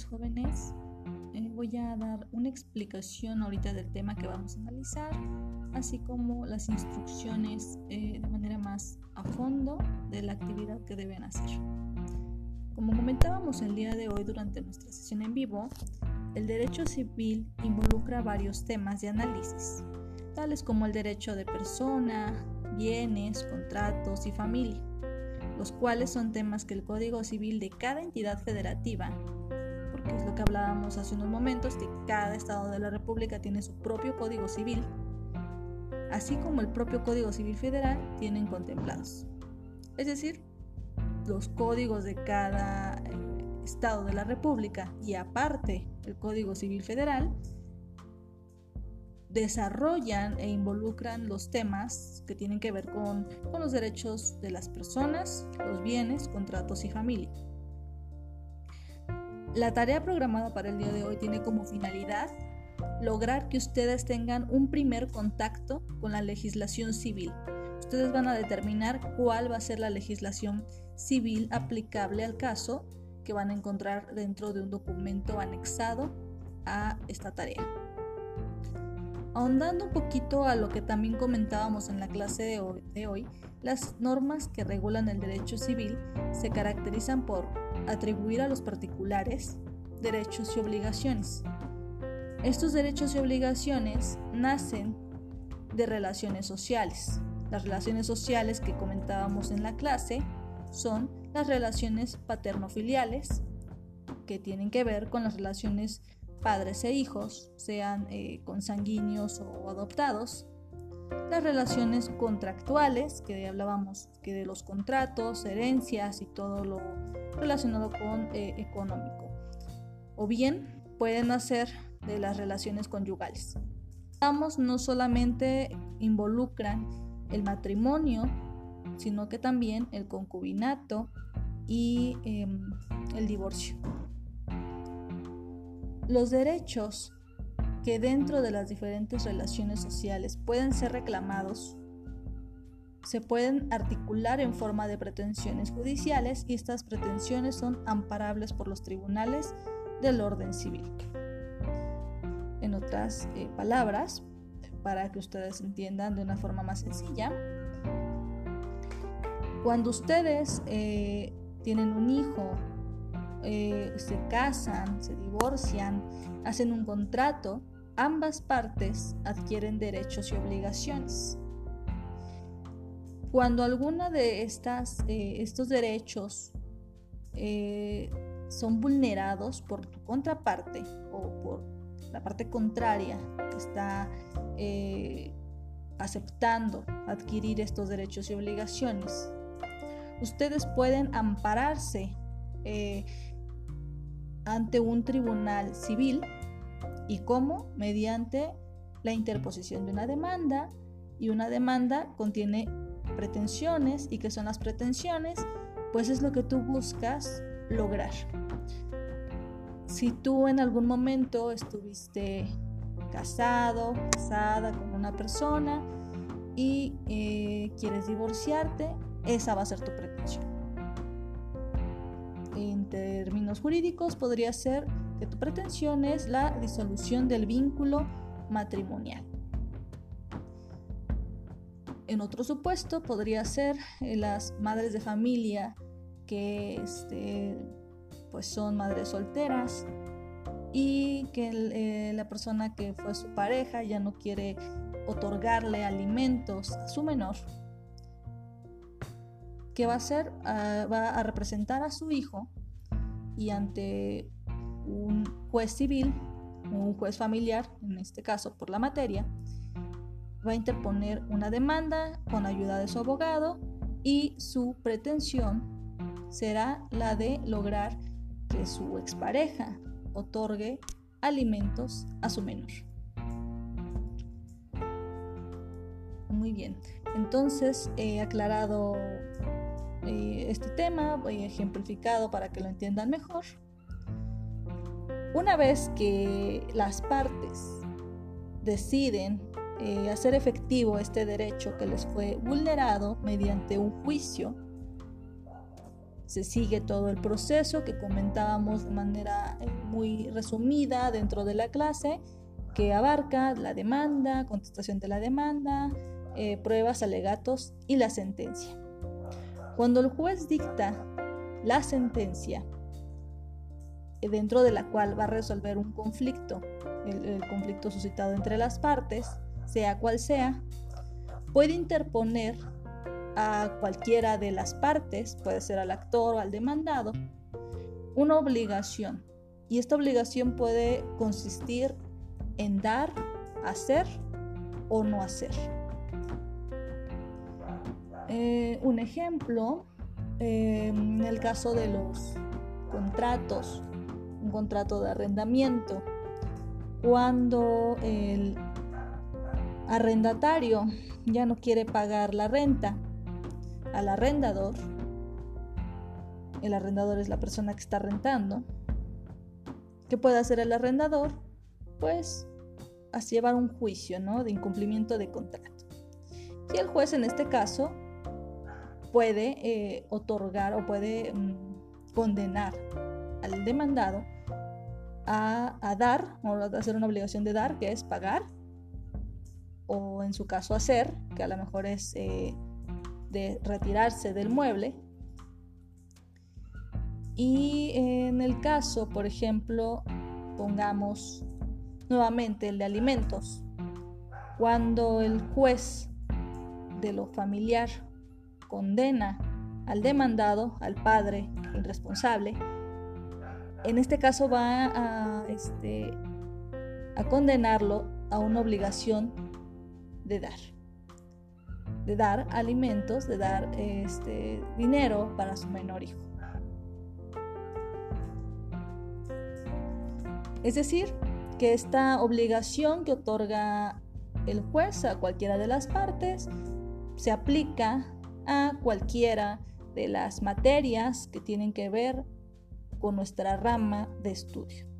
jóvenes. Eh, voy a dar una explicación ahorita del tema que vamos a analizar, así como las instrucciones eh, de manera más a fondo de la actividad que deben hacer. Como comentábamos el día de hoy durante nuestra sesión en vivo, el derecho civil involucra varios temas de análisis, tales como el derecho de persona, bienes, contratos y familia los cuales son temas que el Código Civil de cada entidad federativa, porque es lo que hablábamos hace unos momentos, que cada Estado de la República tiene su propio Código Civil, así como el propio Código Civil Federal tienen contemplados. Es decir, los códigos de cada eh, Estado de la República y aparte el Código Civil Federal desarrollan e involucran los temas que tienen que ver con, los derechos de las personas, los bienes, contratos y familia. La tarea programada para el día de hoy tiene como finalidad lograr que ustedes tengan un primer contacto con la legislación civil. Ustedes van a determinar cuál va a ser la legislación civil aplicable al caso que van a encontrar dentro de un documento anexado a esta tarea. Ahondando un poquito a lo que también comentábamos en la clase de hoy, las normas que regulan el derecho civil se caracterizan por atribuir a los particulares derechos y obligaciones. Estos derechos y obligaciones nacen de relaciones sociales. Las relaciones sociales que comentábamos en la clase son las relaciones paterno-filiales, que tienen que ver con las relaciones padres e hijos, sean eh, consanguíneos o adoptados, las relaciones contractuales, que hablábamos que de los contratos, herencias y todo lo relacionado con eh, económico, o bien pueden nacer de las relaciones conyugales. Ambos no solamente involucran el matrimonio, sino que también el concubinato y em, el divorcio. Los derechos que dentro de las diferentes relaciones sociales pueden ser reclamados se pueden articular en forma de pretensiones judiciales y estas pretensiones son amparables por los tribunales del orden civil. En otras eh, palabras, para que ustedes entiendan de una forma más sencilla, cuando ustedes eh, tienen un hijo eh, se casan, se divorcian, hacen un contrato, ambas partes adquieren derechos y obligaciones. Cuando alguna de estas, eh, estos derechos eh, son vulnerados por tu contraparte o por la parte contraria que está aceptando adquirir estos derechos y obligaciones, ustedes pueden ampararse ante un tribunal civil y cómo mediante la interposición de una demanda y una demanda contiene pretensiones y que son las pretensiones pues es lo que tú buscas lograr. Si tú en algún momento estuviste casado casada con una persona y eh, quieres divorciarte esa va a ser tu pretensión. en términos jurídicos podría ser que tu pretensión es la disolución del vínculo matrimonial. En otro supuesto podría ser eh, las madres de familia que este, pues son madres solteras y que eh, la persona que fue su pareja ya no quiere otorgarle alimentos a su menor que va a ah, va a representar a su hijo y ante un juez civil, un juez familiar, en este caso por la materia, va a interponer una demanda con ayuda de su abogado y su pretensión será la de lograr que su expareja otorgue alimentos a su menor. Muy bien, entonces he aclarado eh, este tema, voy ejemplificado para que lo entiendan mejor. Una vez que las partes deciden eh, hacer efectivo este derecho que les fue vulnerado mediante un juicio, se sigue todo el proceso que comentábamos de manera eh, muy resumida dentro de la clase, que abarca la demanda, contestación de la demanda, eh, pruebas, alegatos y la sentencia. Cuando el juez dicta la sentencia, eh, dentro de la cual va a resolver un conflicto, el conflicto suscitado entre las partes, sea cual sea, puede interponer a cualquiera de las partes, puede ser al actor o al demandado, una obligación. Y esta obligación puede consistir en dar, hacer o no hacer. Eh, un ejemplo, eh, en el caso de los contratos, un contrato de arrendamiento, cuando el arrendatario ya no quiere pagar la renta al arrendador, el arrendador es la persona que está rentando, ¿qué puede hacer el arrendador? Pues así llevar un juicio ¿no? de incumplimiento de contrato. Y el juez en este caso puede eh, otorgar o puede mm, condenar al demandado a, dar, o a hacer una obligación de dar, que es pagar, o en su caso hacer, que a lo mejor es eh, de retirarse del mueble. Y en el caso, por ejemplo, pongamos nuevamente el de alimentos, cuando el juez de lo familiar condena al demandado, al padre, el responsable, en este caso va a, este, condenarlo a una obligación de dar. De dar alimentos, de dar este, dinero para su menor hijo. Es decir, que esta obligación que otorga el juez a cualquiera de las partes se aplica a cualquiera de las materias que tienen que ver con nuestra rama de estudio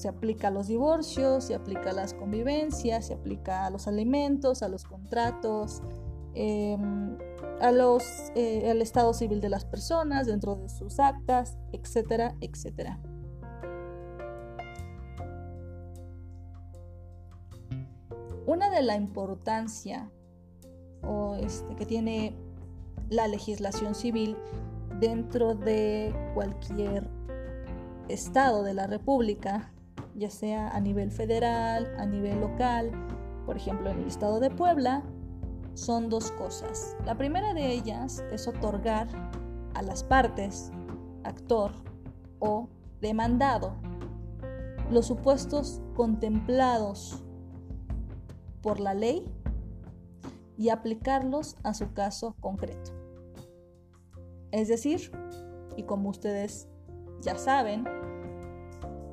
se aplica a los divorcios, se aplica a las convivencias, se aplica a los alimentos, a los contratos, em, a los, eh, al estado civil de las personas dentro de sus actas, etcétera, etcétera. Una de la importancia este, que tiene la legislación civil dentro de cualquier estado de la República ya sea a nivel federal, a nivel local, por ejemplo en el estado de Puebla, son dos cosas. La primera de ellas es otorgar a las partes, actor o demandado, los supuestos contemplados por la ley y aplicarlos a su caso concreto. Es decir, y como ustedes ya saben,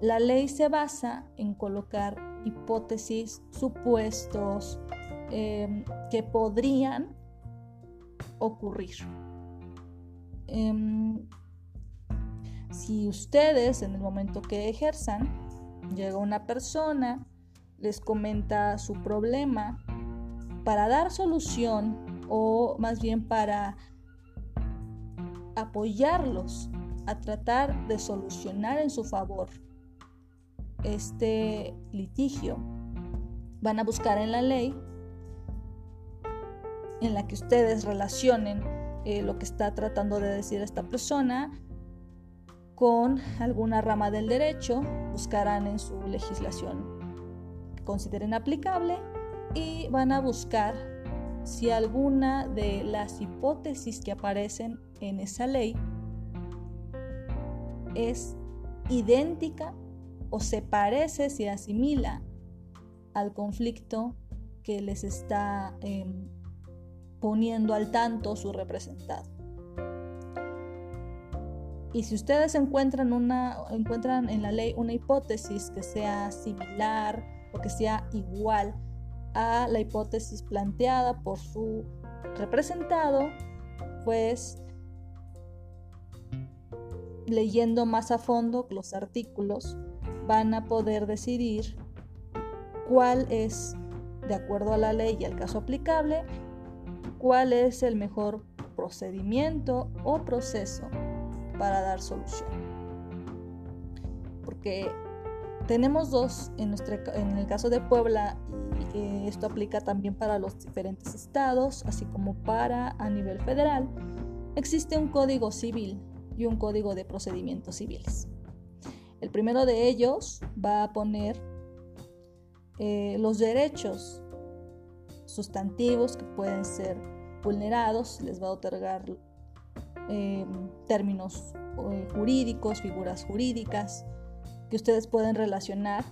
la ley se basa en colocar hipótesis, supuestos em, que podrían ocurrir. Em, si ustedes en el momento que ejerzan, llega una persona, les comenta su problema, para dar solución o más bien para apoyarlos a tratar de solucionar en su favor este litigio, van a buscar en la ley en la que ustedes relacionen eh, lo que está tratando de decir esta persona con alguna rama del derecho, buscarán en su legislación que consideren aplicable y van a buscar si alguna de las hipótesis que aparecen en esa ley es idéntica o se parece, se asimila al conflicto que les está em, poniendo al tanto su representado. Y si ustedes encuentran, una, encuentran en la ley una hipótesis que sea similar o que sea igual a la hipótesis planteada por su representado, pues leyendo más a fondo los artículos, van a poder decidir cuál es, de acuerdo a la ley y al caso aplicable, cuál es el mejor procedimiento o proceso para dar solución. Porque tenemos dos en, nuestro, en el caso de Puebla y esto aplica también para los diferentes estados, así como para a nivel federal. Existe un código civil y un código de procedimientos civiles. El primero de ellos va a poner eh, los derechos sustantivos que pueden ser vulnerados, les va a otorgar eh, términos eh, jurídicos, figuras jurídicas que ustedes pueden relacionar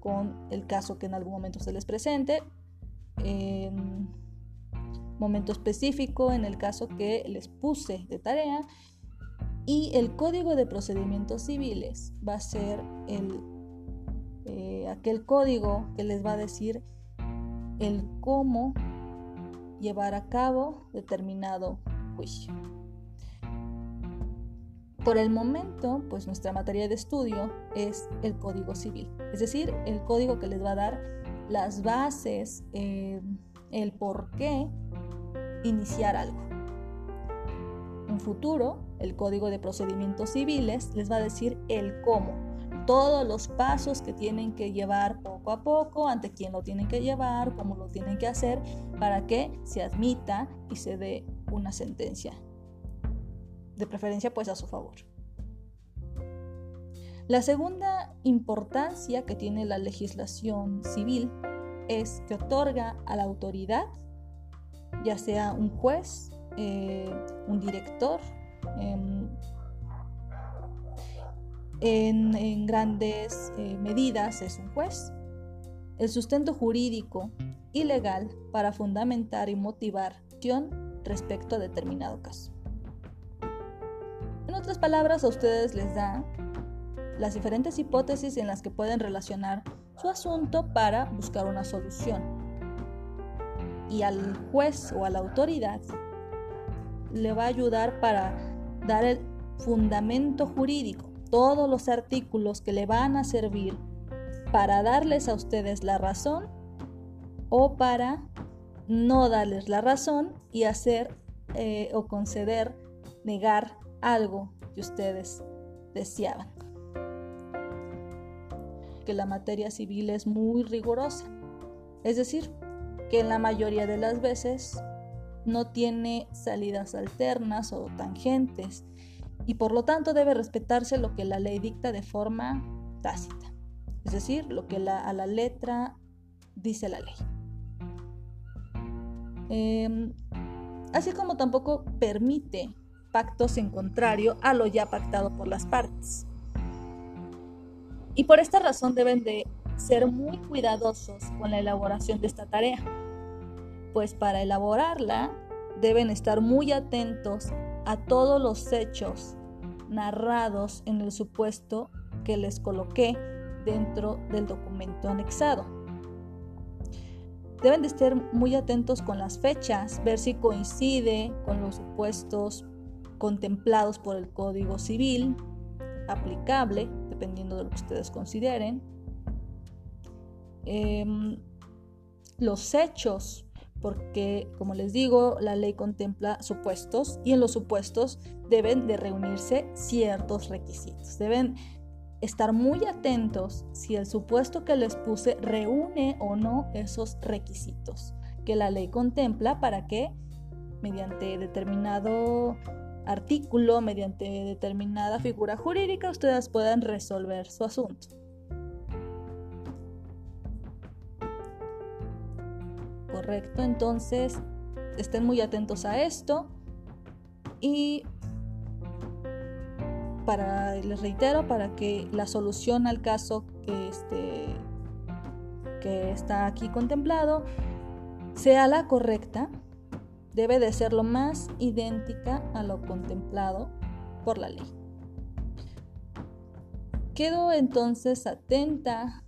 con el caso que en algún momento se les presente. En momento específico, en el caso que les puse de tarea. Y el código de procedimientos civiles va a ser el, eh, aquel código que les va a decir el cómo llevar a cabo determinado juicio. Por el momento, pues nuestra materia de estudio es el Código Civil, es decir, el código que les va a dar las bases, eh, el por qué iniciar algo. En futuro, el Código de Procedimientos Civiles les va a decir el cómo, todos los pasos que tienen que llevar poco a poco, ante quién lo tienen que llevar, cómo lo tienen que hacer, para que se admita y se dé una sentencia de preferencia pues a su favor. La segunda importancia que tiene la legislación civil es que otorga a la autoridad, ya sea un juez, eh, un director, em, en, grandes eh, medidas es un juez, el sustento jurídico y legal para fundamentar y motivar respecto a determinado caso. Otras palabras, a ustedes les da las diferentes hipótesis en las que pueden relacionar su asunto para buscar una solución. Y al juez o a la autoridad le va a ayudar para dar el fundamento jurídico, todos los artículos que le van a servir para darles a ustedes la razón o para no darles la razón y hacer eh, o conceder, negar algo que ustedes deseaban. Que la materia civil es muy rigurosa. Es decir, que en la mayoría de las veces no tiene salidas alternas o tangentes y por lo tanto debe respetarse lo que la ley dicta de forma tácita, es decir, lo que a la letra dice la ley. Em, así como tampoco permite pactos en contrario a lo ya pactado por las partes. Y por esta razón deben de ser muy cuidadosos con la elaboración de esta tarea, pues para elaborarla deben estar muy atentos a todos los hechos narrados en el supuesto que les coloqué dentro del documento anexado. Deben de estar muy atentos con las fechas, ver si coincide con los supuestos contemplados por el Código Civil, aplicable, dependiendo de lo que ustedes consideren. Em, los hechos, porque como les digo, la ley contempla supuestos y en los supuestos deben de reunirse ciertos requisitos. Deben estar muy atentos si el supuesto que les puse reúne o no esos requisitos que la ley contempla para que mediante determinado artículo, mediante determinada figura jurídica, ustedes puedan resolver su asunto. Correcto, entonces estén muy atentos a esto y para les reitero para que la solución al caso que este que está aquí contemplado sea la correcta debe de ser lo más idéntica a lo contemplado por la ley. Quedo entonces atenta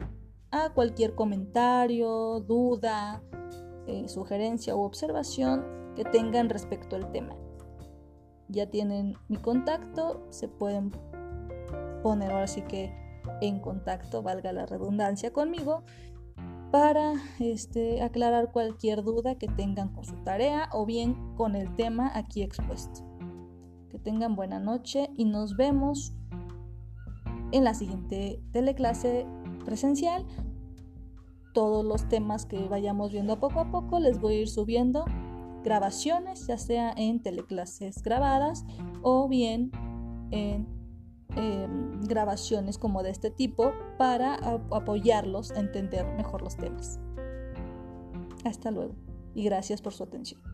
a cualquier comentario, duda, eh, sugerencia u observación que tengan respecto al tema. Ya tienen mi contacto, se pueden poner ahora sí que en contacto, valga la redundancia conmigo, para este, aclarar cualquier duda que tengan con su tarea o bien con el tema aquí expuesto. Que tengan buena noche y nos vemos en la siguiente teleclase presencial. Todos los temas que vayamos viendo poco a poco les voy a ir subiendo grabaciones, ya sea en teleclases grabadas o bien en em, grabaciones como de este tipo para apoyarlos a entender mejor los temas. Hasta luego y gracias por su atención.